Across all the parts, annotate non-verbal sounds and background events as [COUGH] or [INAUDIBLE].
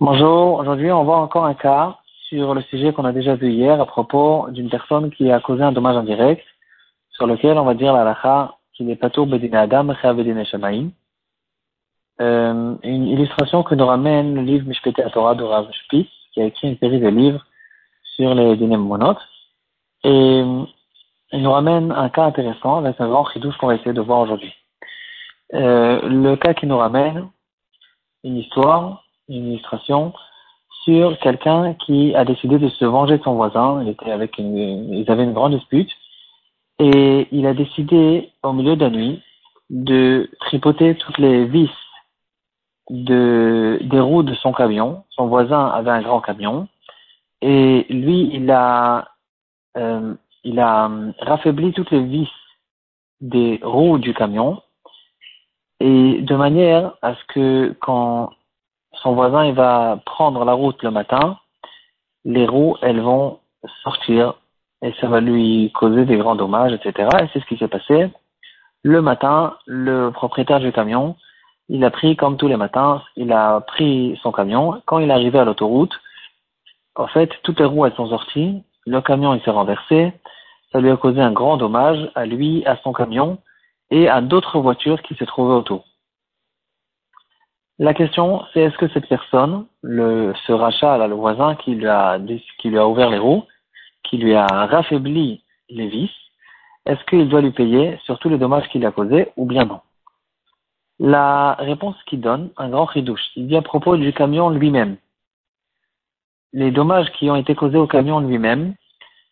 Bonjour, aujourd'hui on voit encore un cas sur le sujet qu'on a déjà vu hier à propos d'une personne qui a causé un dommage indirect sur lequel on va dire la lacha qu'il est patour bedine adam bedine shamaim. Euh, une illustration que nous ramène le livre Mishpete Torah de Rav Spitz qui a écrit une série de livres sur les dîners monotes et il nous ramène un cas intéressant avec un grand chidouche qu'on va essayer de voir aujourd'hui. Euh, le cas qui nous ramène une histoire, une illustration sur quelqu'un qui a décidé de se venger de son voisin. Il était avec une, ils avaient une grande dispute et il a décidé au milieu de la nuit de tripoter toutes les vis de, des roues de son camion. Son voisin avait un grand camion et lui, il a, euh, il a raffaibli toutes les vis des roues du camion et de manière à ce que quand son voisin il va prendre la route le matin, les roues elles vont sortir et ça va lui causer des grands dommages, etc. Et c'est ce qui s'est passé. Le matin, le propriétaire du camion, il a pris comme tous les matins, il a pris son camion. Quand il est arrivé à l'autoroute, en fait, toutes les roues elles sont sorties, le camion il s'est renversé, ça lui a causé un grand dommage à lui, à son camion et à d'autres voitures qui se trouvaient autour. La question, c'est est-ce que cette personne, le, ce rachat, là, le voisin qui lui, a, qui lui a ouvert les roues, qui lui a raffaibli les vis, est-ce qu'il doit lui payer sur tous les dommages qu'il a causés ou bien non? La réponse qu'il donne, un grand ridouche, il dit à propos du camion lui-même. Les dommages qui ont été causés au camion lui-même,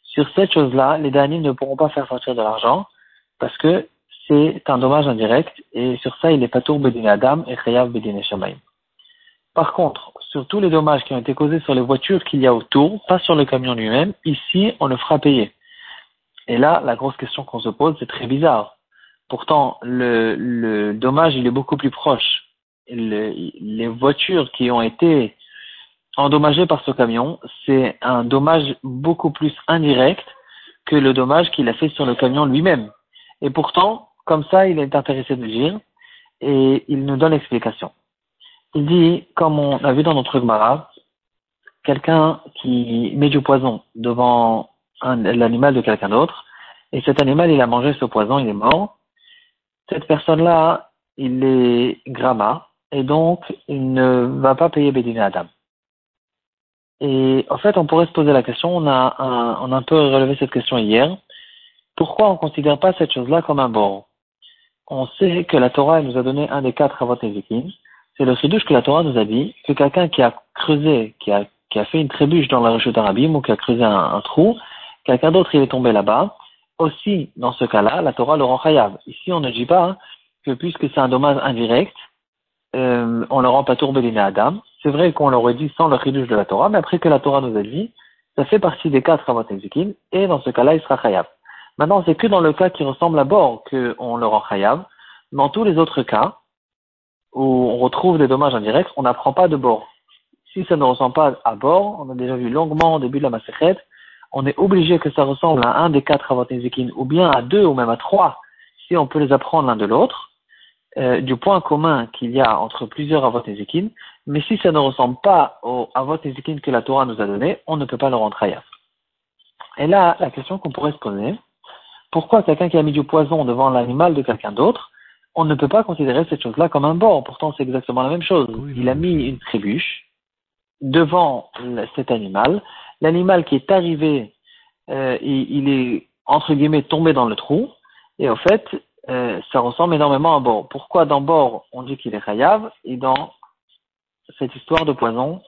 sur cette chose-là, les derniers ne pourront pas faire sortir de l'argent parce que c'est un dommage indirect et sur ça il est pas tour bedine adam et chayav bedine shamaim. Par contre, sur tous les dommages qui ont été causés sur les voitures qu'il y a autour, pas sur le camion lui-même, ici on le fera payer. Et là, la grosse question qu'on se pose, c'est très bizarre. Pourtant, le, le dommage il est beaucoup plus proche. les voitures qui ont été endommagées par ce camion, c'est un dommage beaucoup plus indirect que le dommage qu'il a fait sur le camion lui-même. Et pourtant, comme ça, il est intéressé de dire et il nous donne l'explication. Il dit, comme on a vu dans notre Gemara, quelqu'un qui met du poison devant l'animal de quelqu'un d'autre, et cet animal, il a mangé ce poison, il est mort. Cette personne-là, il est grama, et donc il ne va pas payer Bédine Adam. Et en fait, on pourrait se poser la question, on a un, on a un peu relevé cette question hier, pourquoi on ne considère pas cette chose-là comme un bord On sait que la Torah nous a donné un des quatre avot C'est le chidouche que la Torah nous a dit que quelqu'un qui a creusé, qui a, fait une trébuche dans la rechute d'Arabim ou qui a creusé un, trou, quelqu'un d'autre il est tombé là-bas, aussi dans ce cas-là, la Torah le rend chayav. Ici, on ne dit pas que puisque c'est un dommage indirect, euh, on le rend pas tourbé à Adam. C'est vrai qu'on l'aurait dit sans le chidouche de la Torah, mais après que la Torah nous a dit, ça fait partie des quatre avot et dans ce cas-là, il sera chayav. Maintenant, c'est que dans le cas qui ressemble à bord qu'on le rend chayav. Dans tous les autres cas, où on retrouve des dommages indirects, on n'apprend pas de bord. Si ça ne ressemble pas à bord, on a déjà vu longuement au début de la Masechet, on est obligé que ça ressemble à un des quatre avatézikin, ou bien à deux, ou même à trois, si on peut les apprendre l'un de l'autre, euh, du point commun qu'il y a entre plusieurs avatézikin, mais si ça ne ressemble pas au avatézikin que la Torah nous a donné, on ne peut pas le rendre chayav. Et là, la question qu'on pourrait se poser, pourquoi quelqu'un qui a mis du poison devant l'animal de quelqu'un d'autre, on ne peut pas considérer cette chose-là comme un bord? Pourtant, c'est exactement la même chose. Il a mis une trébuche devant cet animal. L'animal qui est arrivé, euh, il, est entre guillemets tombé dans le trou. Et en fait, euh, ça ressemble énormément à un bord. Pourquoi dans bord on dit qu'il est chayav et dans cette histoire de poison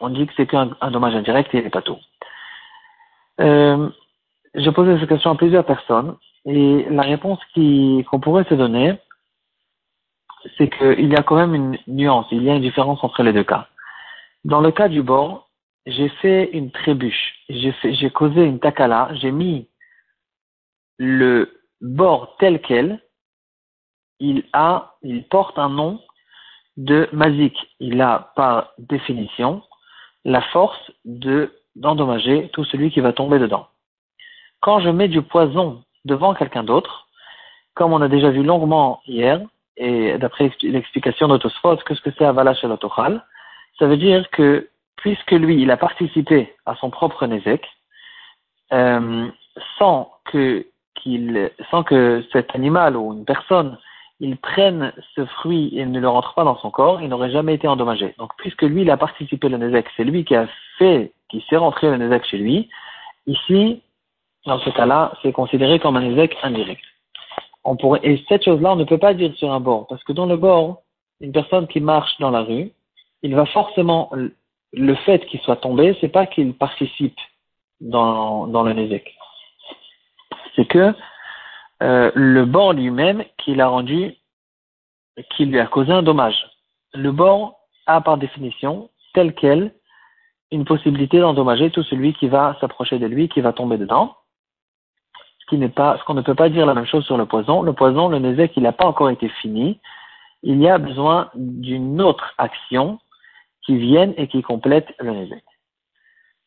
on dit que c'est qu'un dommage indirect et il n'est pas tout? Euh, j'ai posé cette question à plusieurs personnes et la réponse qu'on pourrait se donner, c'est qu'il y a quand même une nuance, il y a une différence entre les deux cas. Dans le cas du bord, j'ai fait une trébuche, j'ai causé une takala, j'ai mis le bord tel quel, il a, il porte un nom de mazik. Il a par définition la force de d'endommager tout celui qui va tomber dedans quand je mets du poison devant quelqu'un d'autre, comme on a déjà vu longuement hier, et d'après l'explication d'Otosphos, qu'est-ce que c'est Avala chez Ça veut dire que puisque lui, il a participé à son propre Nézek, euh, sans que qu'il, sans que cet animal ou une personne, il prenne ce fruit et ne le rentre pas dans son corps, il n'aurait jamais été endommagé. Donc, puisque lui, il a participé le Nézek, c'est lui qui a fait, qui s'est rentré le Nézek chez lui, ici, dans ce cas-là, c'est considéré comme un Nézek indirect. On pourrait, et cette chose-là, on ne peut pas dire sur un bord, parce que dans le bord, une personne qui marche dans la rue, il va forcément, le fait qu'il soit tombé, c'est pas qu'il participe dans, dans le Nézek c'est que euh, le bord lui-même qui l'a rendu, qui lui a causé un dommage. Le bord a par définition, tel quel, une possibilité d'endommager tout celui qui va s'approcher de lui, qui va tomber dedans. Ce qui n'est pas, ce qu'on ne peut pas dire la même chose sur le poison. Le poison, le nézek, il n'a pas encore été fini. Il y a besoin d'une autre action qui vienne et qui complète le nézek.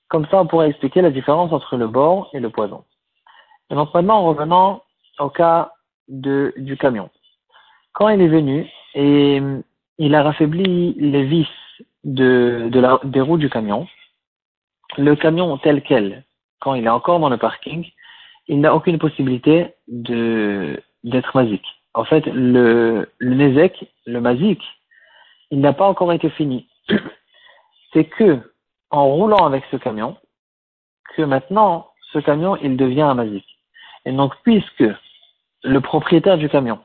Comme ça, on pourrait expliquer la différence entre le bord et le poison. Et donc maintenant, revenant au cas de, du camion. Quand il est venu et il a raffaibli les vis de la, des roues du camion, le camion tel quel, quand il est encore dans le parking, il n'a aucune possibilité de d'être masique. En fait, le, le Nezek, le masique, il n'a pas encore été fini. [CLEARS THROAT] C'est que, en roulant avec ce camion, que maintenant, ce camion, il devient un masique. Et donc, puisque le propriétaire du camion,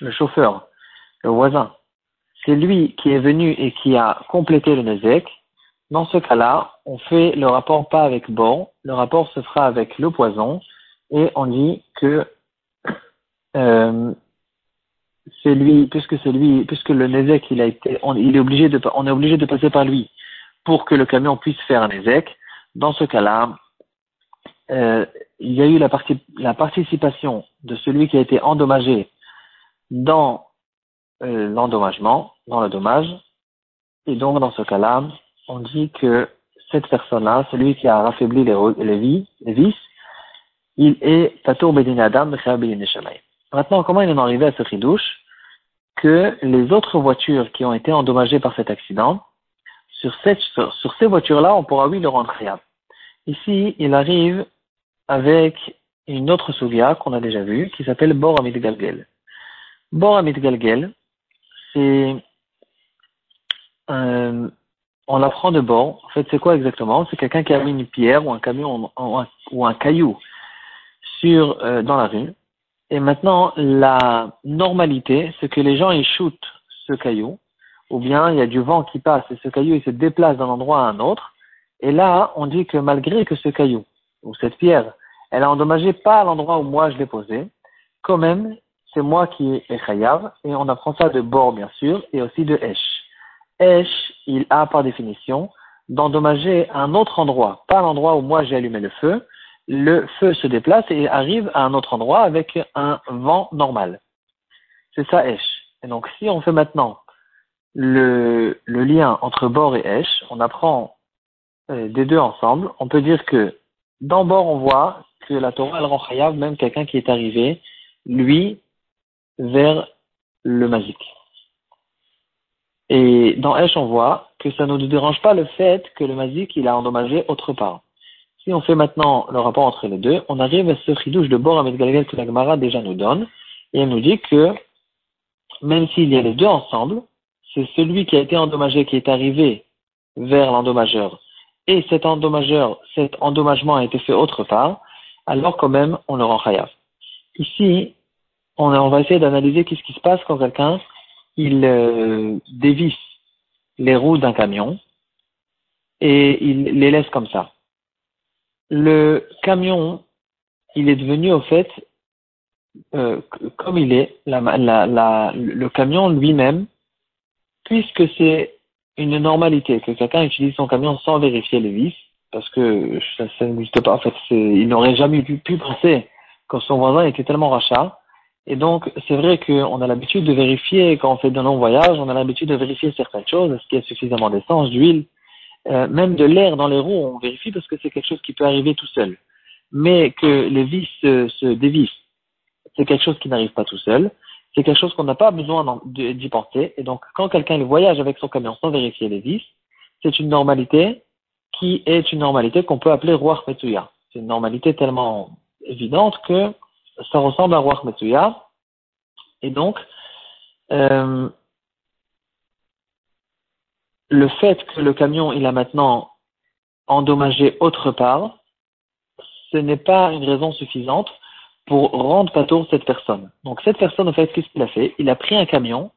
le chauffeur, le voisin, c'est lui qui est venu et qui a complété le Nezek, dans ce cas-là, on fait le rapport pas avec bon, le rapport se fera avec le poison, et on dit que euh, c'est lui, puisque c'est lui, puisque le Nezek, il a été, on, il est obligé de, on est obligé de passer par lui pour que le camion puisse faire un Nezek. Dans ce cas-là, euh, il y a eu la, la, participation de celui qui a été endommagé dans euh, l'endommagement, dans le dommage. Et donc, dans ce cas-là, on dit que cette personne-là, celui qui a raffaibli les, les, les vis, il est Bedin Adam Maintenant, comment il en est arrivé à ce ridouche que les autres voitures qui ont été endommagées par cet accident, sur, ces voitures-là, on pourra oui le rendre réel. Ici, il arrive avec une autre souga qu'on a déjà vue, qui s'appelle Bor Amit Galgel. Bor Galgel, c'est euh, on apprend de bord. En fait, c'est quoi exactement? C'est quelqu'un qui a mis une pierre ou un camion ou un caillou sur euh, dans la rue. Et maintenant, la normalité, c'est que les gens ils shootent ce caillou, ou bien il y a du vent qui passe et ce caillou il se déplace d'un endroit à un autre. Et là, on dit que malgré que ce caillou ou cette pierre elle a endommagé pas l'endroit où moi je l'ai posé. Quand même, c'est moi qui ai chayav, et on apprend ça de bord, bien sûr, et aussi de esh. Esh, il a par définition d'endommager un autre endroit, pas l'endroit où moi j'ai allumé le feu. Le feu se déplace et arrive à un autre endroit avec un vent normal. C'est ça esh. Et donc, si on fait maintenant le, lien entre bord et esh, on apprend euh, des deux ensemble. On peut dire que dans bord, on voit que la Torah, elle rend même quelqu'un qui est arrivé, lui, vers le mazik. Et dans Esh, on voit que ça ne nous dérange pas le fait que le mazik, il a endommagé autre part. Si on fait maintenant le rapport entre les deux, on arrive à ce chidouche de bord avec Galgal que la Gemara déjà nous donne, et elle nous dit que même s'il y a les deux ensemble, c'est celui qui a été endommagé qui est arrivé vers l'endommageur, et cet endommageur, cet endommagement a été fait autre part, alors quand même, on le rend chayav. Ici, on, va essayer d'analyser qu'est-ce qui se passe quand quelqu'un, il euh, dévisse les roues d'un camion et il les laisse comme ça. Le camion, il est devenu au fait, euh, comme il est, le camion lui-même, puisque c'est une normalité que quelqu'un utilise son camion sans vérifier les vis, parce que ça, n'existe pas. En fait, il n'aurait jamais pu, pu penser que son voisin était tellement rachat. Et donc, c'est vrai qu'on a l'habitude de vérifier, quand on fait de longs voyages, on a l'habitude de vérifier certaines choses, est-ce qu'il y a suffisamment d'essence, d'huile, euh, même de l'air dans les roues, on vérifie parce que c'est quelque chose qui peut arriver tout seul. Mais que les vis se, se dévissent, c'est quelque chose qui n'arrive pas tout seul. c'est quelque chose qu'on n'a pas besoin d'y porter. Et donc, quand quelqu'un voyage avec son camion sans vérifier les vis, c'est une normalité qui est une normalité qu'on peut appeler Ruach Metsuya. C'est une normalité tellement évidente que ça ressemble à Ruach Metsuya. Et donc, euh, le fait que le camion il a maintenant endommagé autre part, ce n'est pas une raison suffisante pour rendre patour cette personne. Donc cette personne, en fait, qu'est-ce qu'il a fait? Il a pris un camion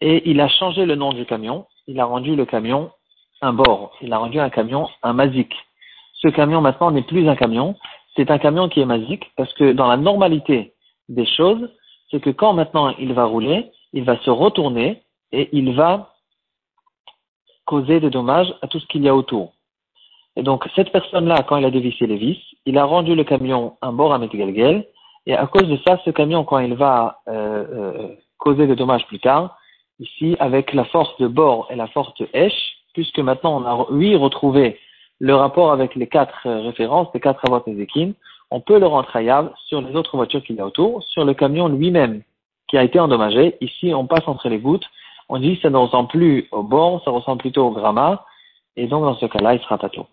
et il a changé le nom du camion. Il a rendu le camion un bord. Il a rendu un camion un mazik. Ce camion maintenant n'est plus un camion, c'est un camion qui est mazik parce que dans la normalité des choses, c'est que quand maintenant il va rouler, il va se retourner et il va causer des dommages à tout ce qu'il y a autour. Et donc, cette personne-là, quand il a dévissé les vis, il a rendu le camion un bord à Metgalgel, et à cause de ça, ce camion, quand il va euh, euh, causer des dommages plus tard, ici, avec la force de bord et la force de puisque maintenant on a, oui, retrouvé le rapport avec les quatre euh, références, les quatre avots Ezekin, on peut le rendre hayab sur les autres voitures qu'il y a autour, sur le camion lui-même qui a été endommagé. Ici, on passe entre les gouttes. On dit ça ne ressemble plus au bord, ça ressemble plutôt au gramma. Et donc, dans ce cas-là, il sera tato.